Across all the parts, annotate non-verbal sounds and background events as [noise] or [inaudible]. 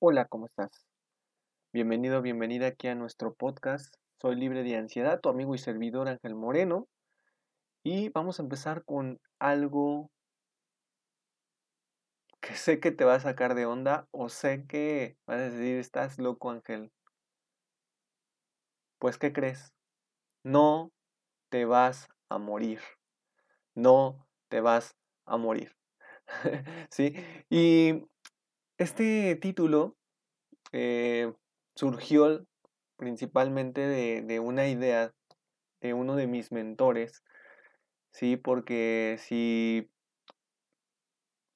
Hola, ¿cómo estás? Bienvenido, bienvenida aquí a nuestro podcast. Soy libre de ansiedad, tu amigo y servidor Ángel Moreno. Y vamos a empezar con algo que sé que te va a sacar de onda o sé que vas a decir, estás loco Ángel. Pues, ¿qué crees? No te vas a morir. No te vas a morir. [laughs] ¿Sí? Y este título eh, surgió principalmente de, una idea de uno de mis mentores, ¿sí? Porque si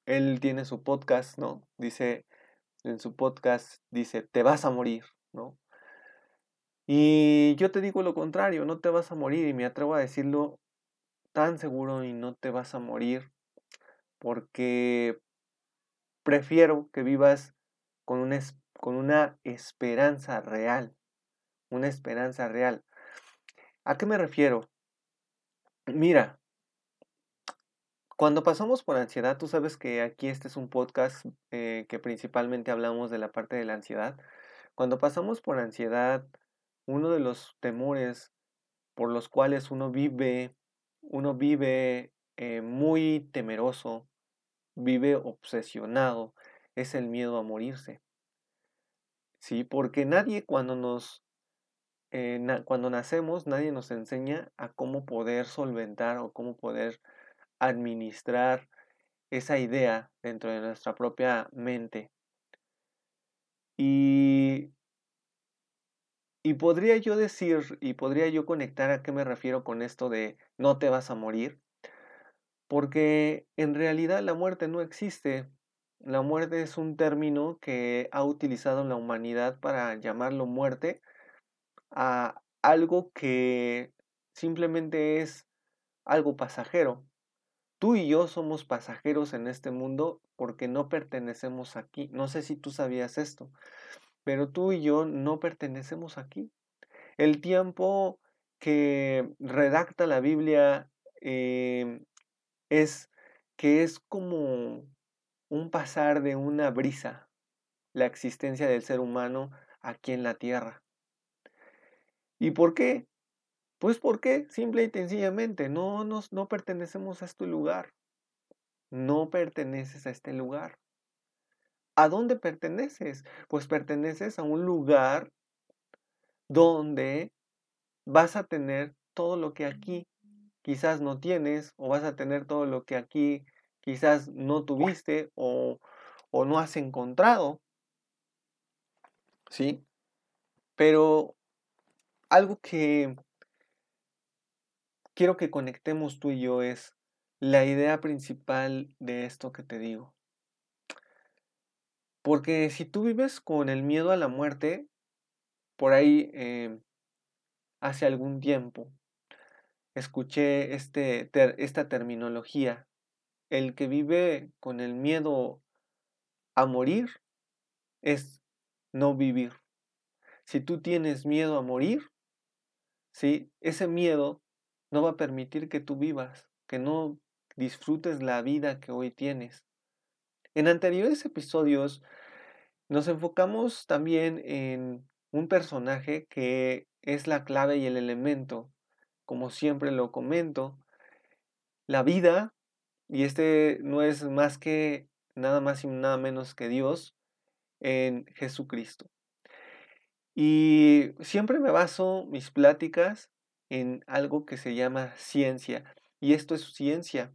él tiene su podcast, ¿no? Dice, en su podcast, dice, te vas a morir, ¿no? Y yo te digo lo contrario, no te vas a morir y me atrevo a decirlo tan seguro y no te vas a morir porque prefiero que vivas con una, esperanza real, una esperanza real. ¿A qué me refiero? Mira, cuando pasamos por ansiedad, tú sabes que aquí este es un podcast eh, que principalmente hablamos de la parte de la ansiedad. Cuando pasamos por ansiedad, uno de los temores por los cuales uno vive, uno vive eh, muy temeroso, vive obsesionado, es el miedo a morirse. Sí, porque nadie cuando nos eh, cuando nacemos, nadie nos enseña a cómo poder solventar o cómo poder administrar esa idea dentro de nuestra propia mente. Y, y podría yo decir, y podría yo conectar a qué me refiero con esto de no te vas a morir, porque en realidad la muerte no existe. La muerte es un término que ha utilizado la humanidad para llamarlo muerte a algo que simplemente es algo pasajero. Tú y yo somos pasajeros en este mundo porque no pertenecemos aquí. No sé si tú sabías esto, pero tú y yo no pertenecemos aquí. El tiempo que redacta la Biblia em, es que es como un pasar de una brisa, la existencia del ser humano aquí en la tierra. ¿Y por qué? Pues porque simple y sencillamente no, nos, no pertenecemos a este lugar. No perteneces a este lugar. ¿A dónde perteneces? Pues perteneces a un lugar donde vas a tener todo lo que aquí quizás no tienes o vas a tener todo lo que aquí quizás no tuviste o, no has encontrado. ¿Sí? Pero algo que quiero que conectemos tú y yo es la idea principal de esto que te digo. Porque si tú vives con el miedo a la muerte, por ahí eh, hace algún tiempo escuché este, esta terminología. El que vive con el miedo a morir es no vivir. Si tú tienes miedo a morir, ¿sí? Ese miedo no va a permitir que tú vivas, que no disfrutes la vida que hoy tienes. En anteriores episodios nos enfocamos también en un personaje que es la clave y el elemento, como siempre lo comento, la vida, y este no es más que nada más y nada menos que Dios en Jesucristo. Y siempre me baso mis pláticas en algo que se llama ciencia. Y esto es ciencia.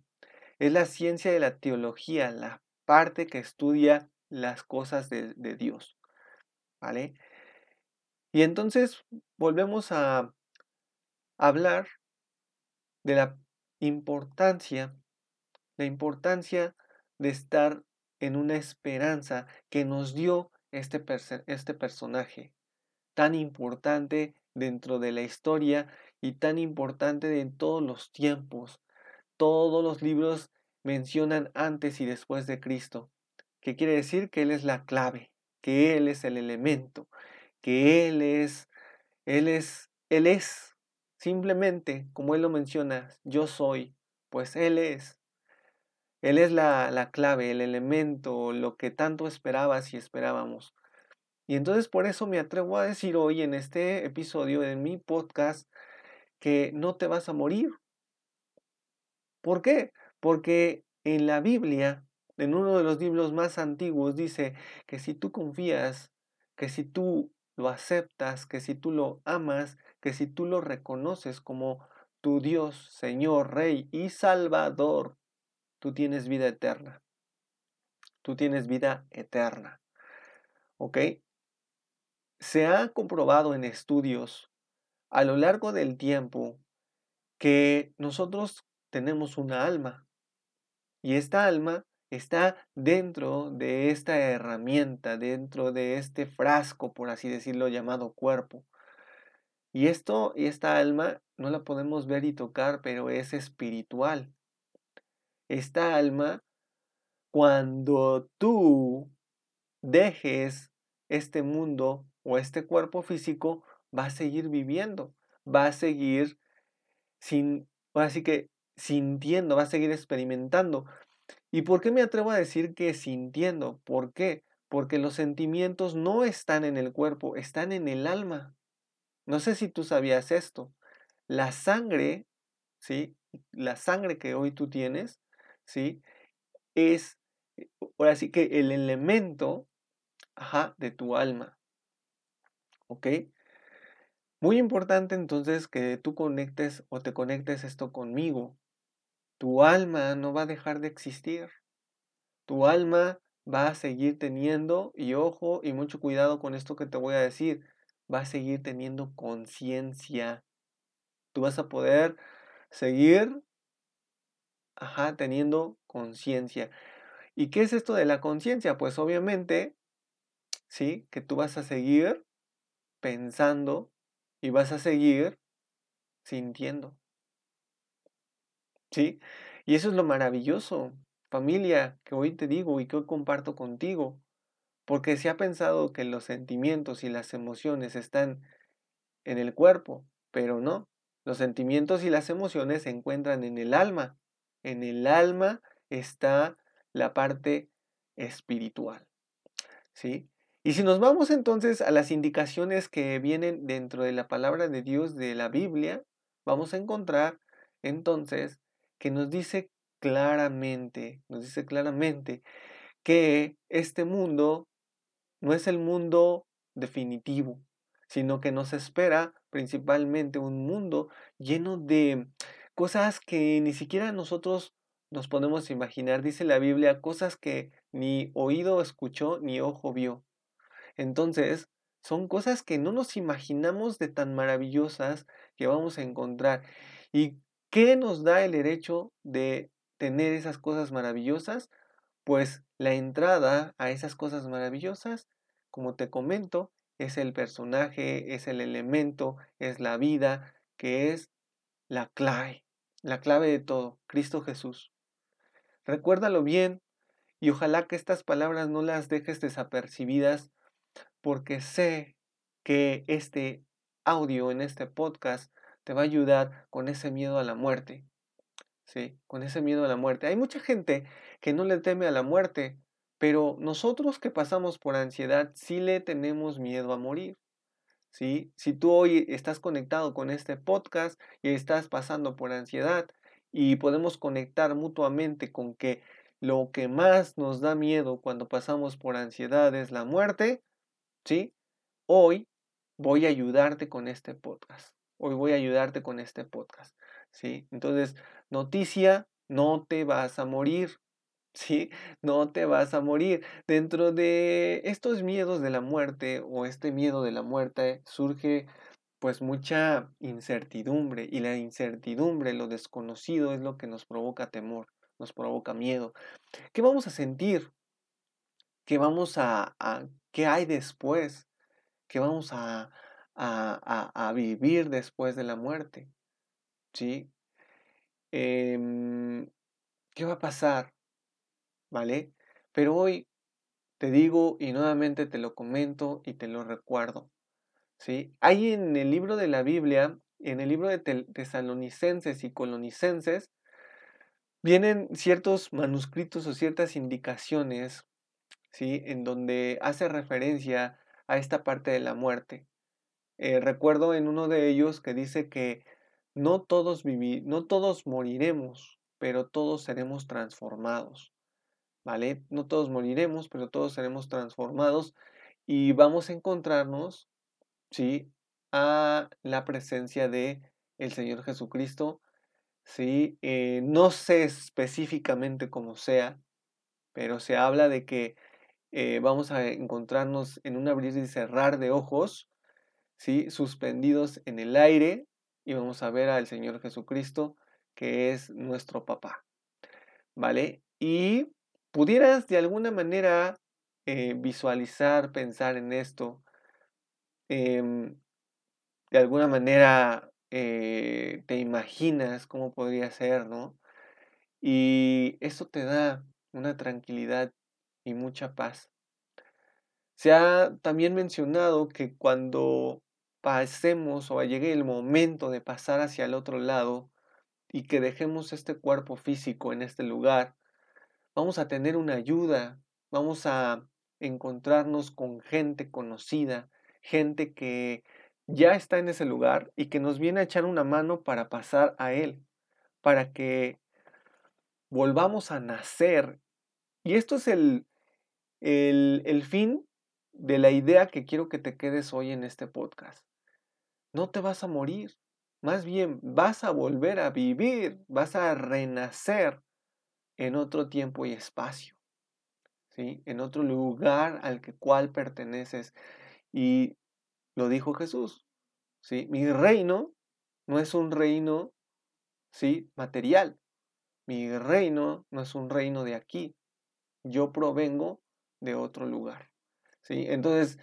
Es la ciencia de la teología, la parte que estudia las cosas de, de Dios. ¿Vale? Y entonces volvemos a hablar de la importancia, la importancia de estar en una esperanza que nos dio este, este personaje, tan importante dentro de la historia y tan importante en todos los tiempos. Todos los libros mencionan antes y después de Cristo, que quiere decir que Él es la clave, que Él es el elemento, que Él es, Él es, Él es, simplemente como Él lo menciona, yo soy, pues Él es. Él es la, la clave, el elemento, lo que tanto esperabas y esperábamos. Y entonces por eso me atrevo a decir hoy en este episodio de mi podcast que no te vas a morir. ¿Por qué? Porque en la Biblia, en uno de los libros más antiguos, dice que si tú confías, que si tú lo aceptas, que si tú lo amas, que si tú lo reconoces como tu Dios, Señor, Rey y Salvador, tú tienes vida eterna. Tú tienes vida eterna. ¿Ok? Se ha comprobado en estudios a lo largo del tiempo que nosotros tenemos una alma y esta alma está dentro de esta herramienta, dentro de este frasco, por así decirlo, llamado cuerpo. Y esto y esta alma no la podemos ver y tocar, pero es espiritual. Esta alma, cuando tú dejes este mundo o este cuerpo físico, va a seguir viviendo, va a seguir sin, así que sintiendo, va a seguir experimentando. ¿Y por qué me atrevo a decir que sintiendo? ¿Por qué? Porque los sentimientos no están en el cuerpo, están en el alma. No sé si tú sabías esto. La sangre, ¿sí? La sangre que hoy tú tienes, ¿sí? Es, eh, ahora sí que el elemento, ajá, de tu alma. ¿Ok? Muy importante entonces que tú conectes o te conectes esto conmigo. Tu alma no va a dejar de existir. Tu alma va a seguir teniendo, y ojo, y mucho cuidado con esto que te voy a decir, va a seguir teniendo conciencia. Tú vas a poder seguir, teniendo conciencia. ¿Y qué es esto de la conciencia? Pues obviamente, sí, que tú vas a seguir pensando y vas a seguir sintiendo. ¿Sí? Y eso es lo maravilloso, familia, que hoy te digo y que hoy comparto contigo. Porque se ha pensado que los sentimientos y las emociones están en el cuerpo, pero no. Los sentimientos y las emociones se encuentran en el alma. En el alma está la parte espiritual. ¿Sí? Y si nos vamos entonces a las indicaciones que vienen dentro de la palabra de Dios de la Biblia, vamos a encontrar entonces que nos dice claramente, nos dice claramente que este mundo no es el mundo definitivo, sino que nos espera principalmente un mundo lleno de cosas que ni siquiera nosotros nos podemos imaginar. Dice la Biblia, cosas que ni oído escuchó ni ojo vio. Entonces, son cosas que no nos imaginamos de tan maravillosas que vamos a encontrar. ¿Y qué nos da el derecho de tener esas cosas maravillosas? Pues la entrada a esas cosas maravillosas, como te comento, es el personaje, es el elemento, es la vida, que es la clave, la clave de todo, Cristo Jesús. Recuérdalo bien y ojalá que estas palabras no las dejes desapercibidas porque sé que este audio en este podcast te va a ayudar con ese miedo a la muerte. Sí, con ese miedo a la muerte. Hay mucha gente que no le teme a la muerte, pero nosotros que pasamos por ansiedad sí le tenemos miedo a morir. ¿Sí? Si tú hoy estás conectado con este podcast y estás pasando por ansiedad y podemos conectar mutuamente con que lo que más nos da miedo cuando pasamos por ansiedad es la muerte, ¿sí? Hoy voy a ayudarte con este podcast. Hoy voy a ayudarte con este podcast, ¿sí? Entonces, noticia, no te vas a morir, [laughs] ¿sí? No te vas a morir. Dentro de estos miedos de la muerte o este miedo de la muerte surge pues mucha incertidumbre y la incertidumbre, lo desconocido es lo que nos provoca temor, nos provoca miedo. ¿Qué vamos a sentir? ¿Qué vamos a, qué hay después? ¿Qué vamos a, a, vivir después de la muerte? ¿Sí? Em, ¿Qué va a pasar? ¿Vale? Pero hoy te digo y nuevamente te lo comento y te lo recuerdo. ¿Sí? Hay en el libro de la Biblia, en el libro de tesalonicenses y colonicenses, vienen ciertos manuscritos o ciertas indicaciones ¿sí? En donde hace referencia a esta parte de la muerte. Eh, recuerdo en uno de ellos que dice que no todos, no todos moriremos, pero todos seremos transformados. ¿Vale? No todos moriremos, pero todos seremos transformados y vamos a encontrarnos, ¿sí? A la presencia de el Señor Jesucristo, ¿sí? Eh, no sé específicamente cómo sea, pero se habla de que eh, vamos a encontrarnos en un abrir y cerrar de ojos, ¿sí? suspendidos en el aire, y vamos a ver al Señor Jesucristo, que es nuestro papá. ¿Vale? Y pudieras de alguna manera eh, visualizar, pensar en esto, em, de alguna manera eh, te imaginas cómo podría ser, ¿no? Y eso te da una tranquilidad y mucha paz. Se ha también mencionado que cuando pasemos o llegue el momento de pasar hacia el otro lado y que dejemos este cuerpo físico en este lugar, vamos a tener una ayuda, vamos a encontrarnos con gente conocida, gente que ya está en ese lugar y que nos viene a echar una mano para pasar a él, para que volvamos a nacer. Y esto es el, el, el fin de la idea que quiero que te quedes hoy en este podcast. No te vas a morir, más bien vas a volver a vivir, vas a renacer en otro tiempo y espacio, ¿sí? en otro lugar al que cual perteneces. Y lo dijo Jesús, ¿sí? mi reino no es un reino ¿sí? material, mi reino no es un reino de aquí, yo provengo de otro lugar. Entonces,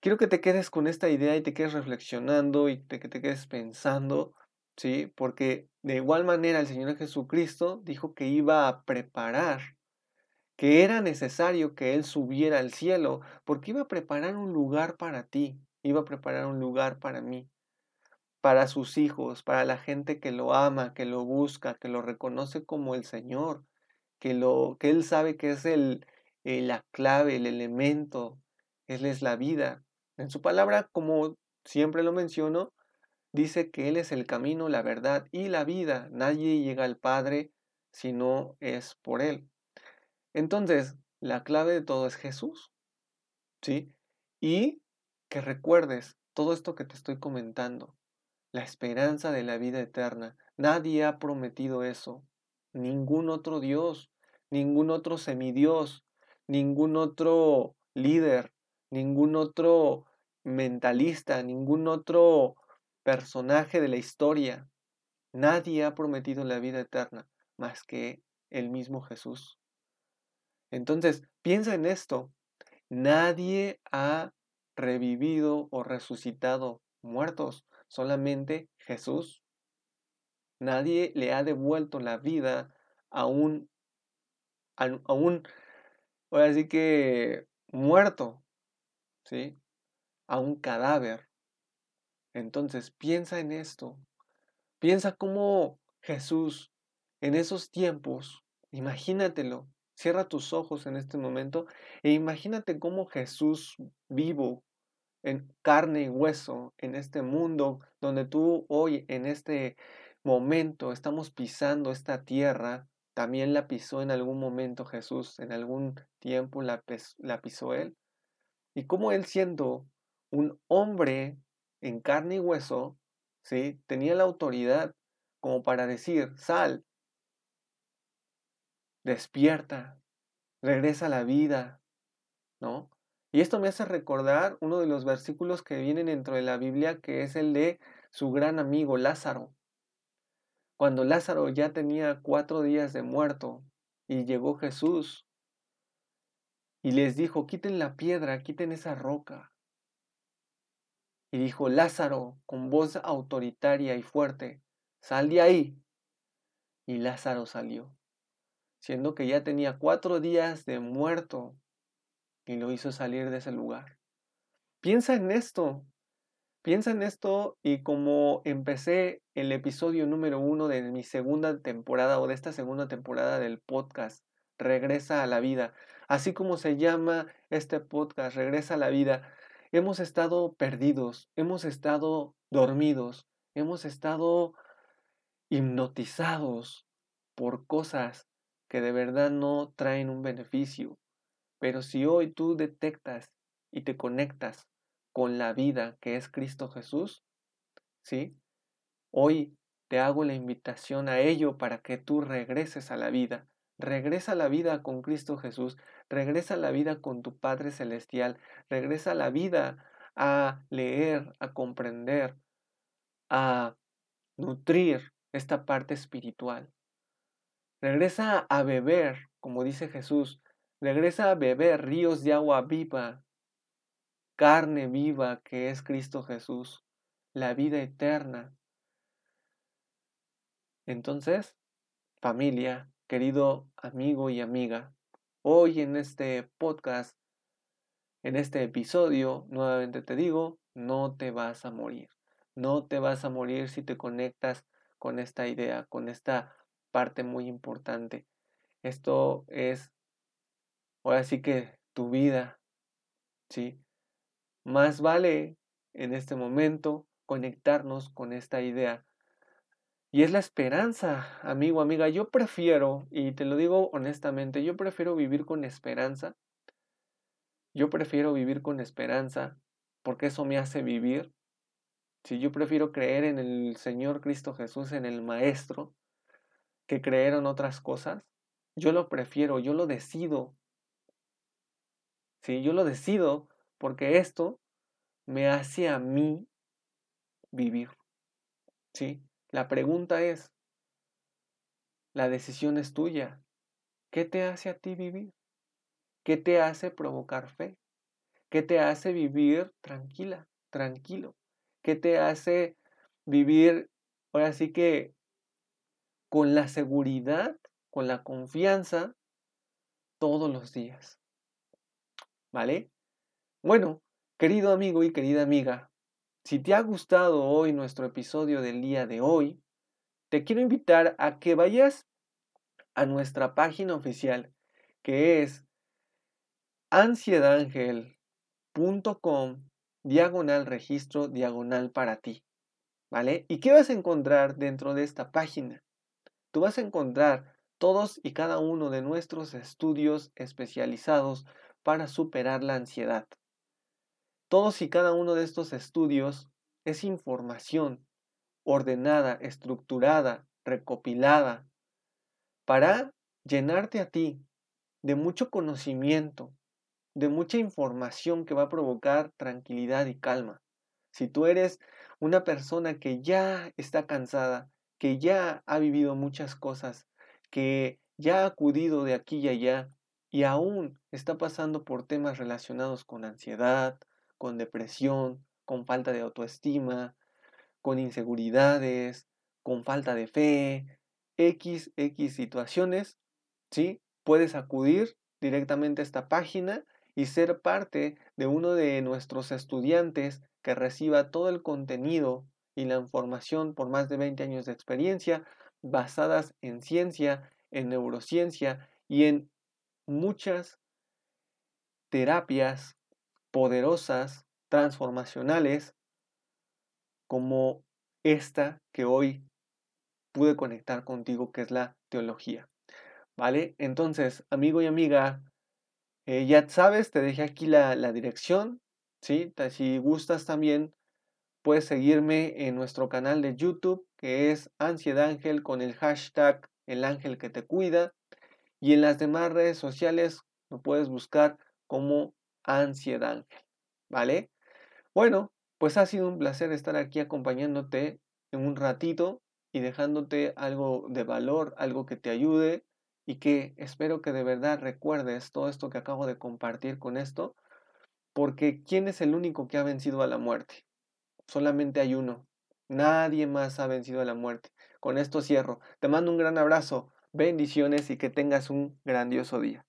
quiero que te quedes con esta idea y te quedes reflexionando y que te quedes pensando, ¿sí? Porque de igual manera el Señor Jesucristo dijo que iba a preparar, que era necesario que Él subiera al cielo, porque iba a preparar un lugar para ti, iba a preparar un lugar para mí, para sus hijos, para la gente que lo ama, que lo busca, que lo reconoce como el Señor, que, lo, que Él sabe que es el, eh, la clave, el elemento, Él es la vida. En su palabra, como siempre lo menciono, dice que Él es el camino, la verdad y la vida. Nadie llega al Padre si no es por Él. Entonces, la clave de todo es Jesús. ¿Sí? Y que recuerdes todo esto que te estoy comentando, la esperanza de la vida eterna. Nadie ha prometido eso. Ningún otro Dios, ningún otro semidios, ningún otro líder, ningún otro mentalista, ningún otro personaje de la historia. Nadie ha prometido la vida eterna más que el mismo Jesús. Entonces, piensa en esto. Nadie ha revivido o resucitado muertos, solamente Jesús. Nadie le ha devuelto la vida a un, a, un, ahora sí que muerto, ¿sí? A un cadáver. Entonces piensa en esto. Piensa cómo Jesús en esos tiempos, imagínatelo, cierra tus ojos en este momento e imagínate cómo Jesús vivo en carne y hueso en este mundo donde tú hoy en este momento estamos pisando esta tierra, también la pisó en algún momento Jesús, en algún tiempo la, pisó Él. Y cómo Él siendo un hombre en carne y hueso, ¿sí? tenía la autoridad como para decir, sal, despierta, regresa a la vida, ¿no? Y esto me hace recordar uno de los versículos que vienen dentro de la Biblia, que es el de su gran amigo Lázaro. Cuando Lázaro ya tenía cuatro días de muerto y llegó Jesús y les dijo, quiten la piedra, quiten esa roca. Y dijo, Lázaro, con voz autoritaria y fuerte, sal de ahí. Y Lázaro salió, siendo que ya tenía cuatro días de muerto y lo hizo salir de ese lugar. Piensa en esto, piensa en esto y como empecé el episodio número uno de mi segunda temporada o de esta segunda temporada del podcast, Regresa a la vida. Así como se llama este podcast, Regresa a la vida, hemos estado perdidos, hemos estado dormidos, hemos estado hipnotizados por cosas que de verdad no traen un beneficio. Pero si hoy tú detectas y te conectas con la vida que es Cristo Jesús, ¿sí? Hoy te hago la invitación a ello para que tú regreses a la vida. Regresa a la vida con Cristo Jesús, regresa a la vida con tu Padre Celestial, regresa a la vida a leer, a comprender, a nutrir esta parte espiritual. Regresa a beber, como dice Jesús, regresa a beber ríos de agua viva, carne viva que es Cristo Jesús, la vida eterna. Entonces, familia, querido amigo y amiga, hoy en este podcast, en este episodio, nuevamente te digo, no te vas a morir. No te vas a morir si te conectas con esta idea, con esta parte muy importante. Esto es, ahora sí que tu vida, ¿sí? Más vale en este momento conectarnos con esta idea. Y es la esperanza, amigo, amiga. Yo prefiero, y te lo digo honestamente, yo prefiero vivir con esperanza. Yo prefiero vivir con esperanza porque eso me hace vivir. Si yo prefiero creer en el Señor Cristo Jesús, en el Maestro, que creer en otras cosas, yo lo prefiero, yo lo decido. Sí, yo lo decido porque esto me hace a mí vivir. ¿Sí? La pregunta es, la decisión es tuya. ¿Qué te hace a ti vivir? ¿Qué te hace provocar fe? ¿Qué te hace vivir tranquila, tranquilo? ¿Qué te hace vivir ahora sí que con la seguridad, con la confianza todos los días? ¿Vale? Bueno, querido amigo y querida amiga, si te ha gustado hoy nuestro episodio del día de hoy, te quiero invitar a que vayas a nuestra página oficial que es ansiedangel.com diagonal registro diagonal para ti. ¿Vale? ¿Y qué vas a encontrar dentro de esta página? Tú vas a encontrar todos y cada uno de nuestros estudios especializados para superar la ansiedad. Todos y cada uno de estos estudios es información ordenada, estructurada, recopilada, para llenarte a ti de mucho conocimiento, de mucha información que va a provocar tranquilidad y calma. Si tú eres una persona que ya está cansada, que ya ha vivido muchas cosas, que ya ha acudido de aquí y allá y aún está pasando por temas relacionados con ansiedad, con depresión, con falta de autoestima, con inseguridades, con falta de fe, X, X situaciones, ¿sí? Puedes acudir directamente a esta página y ser parte de uno de nuestros estudiantes que reciba todo el contenido y la información por más de 20 años de experiencia basadas en ciencia, en neurociencia y en muchas terapias poderosas, transformacionales, como esta que hoy pude conectar contigo, que es la teología. ¿Vale? Entonces, amigo y amiga, eh, ya sabes, te dejé aquí la, dirección, ¿sí? Si gustas también, puedes seguirme en nuestro canal de YouTube, que es Ansiedad Ángel con el hashtag El Ángel que te cuida. Y en las demás redes sociales lo puedes buscar como Ansiedad Ángel, ¿vale? Bueno, pues ha sido un placer estar aquí acompañándote en un ratito y dejándote algo de valor, algo que te ayude y que espero que de verdad recuerdes todo esto que acabo de compartir con esto, porque ¿quién es el único que ha vencido a la muerte? Solamente hay uno. Nadie más ha vencido a la muerte. Con esto cierro. Te mando un gran abrazo, bendiciones y que tengas un grandioso día.